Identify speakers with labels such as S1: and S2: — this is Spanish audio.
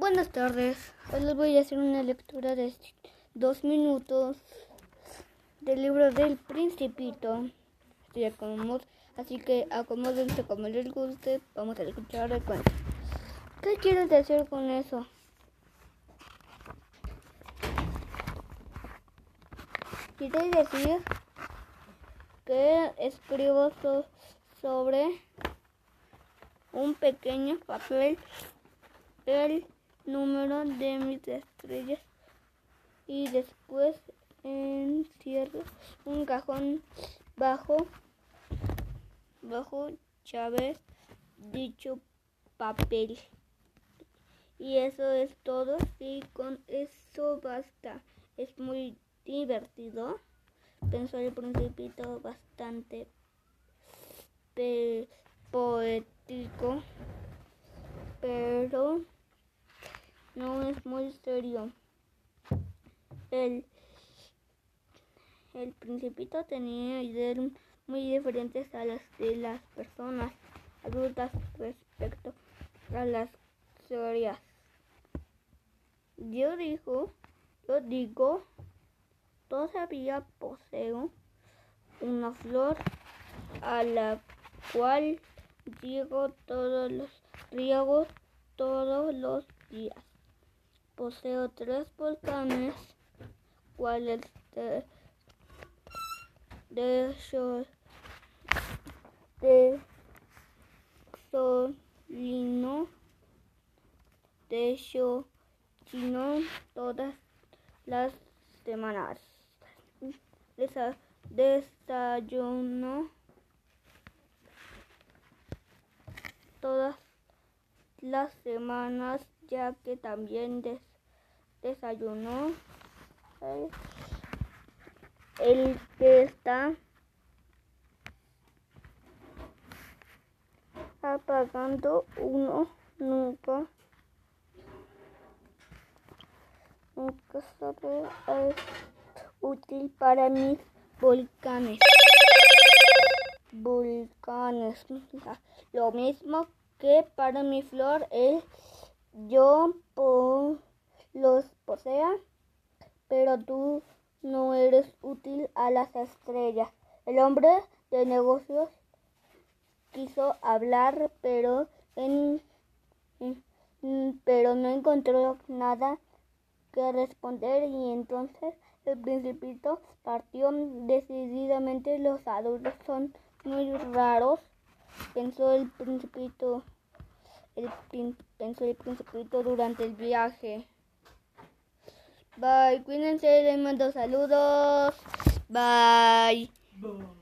S1: Buenas tardes. Hoy les voy a hacer una lectura de dos minutos del libro del Principito. así que acomódense como les guste. Vamos a escuchar el cuento. ¿Qué quieres decir con eso? Quiere decir que escribo sobre un pequeño papel el número de mis estrellas y después encierro un cajón bajo bajo llave dicho papel. Y eso es todo. Y con eso basta. Es muy divertido. Pensó el principito bastante poético. Pero no es muy serio. El, el principito tenía ideas muy diferentes a las de las personas adultas respecto a las teorías. Yo dijo, yo digo, todavía poseo una flor a la cual llego todos los riego todos los días. Poseo tres volcanes, cuales de, de, de solino, de chino todas las semanas. Desayuno todas las semanas ya que también desayunó el que está apagando uno nunca nunca sabe es útil para mis volcanes. Volcanes lo mismo que para mi flor el yo los posea, pero tú no eres útil a las estrellas. El hombre de negocios quiso hablar, pero, en, pero no encontró nada que responder y entonces el principito partió decididamente. Los adultos son muy raros pensó el principito, el, pensó el principito durante el viaje. Bye. Cuídense, les mando saludos. Bye. Bye.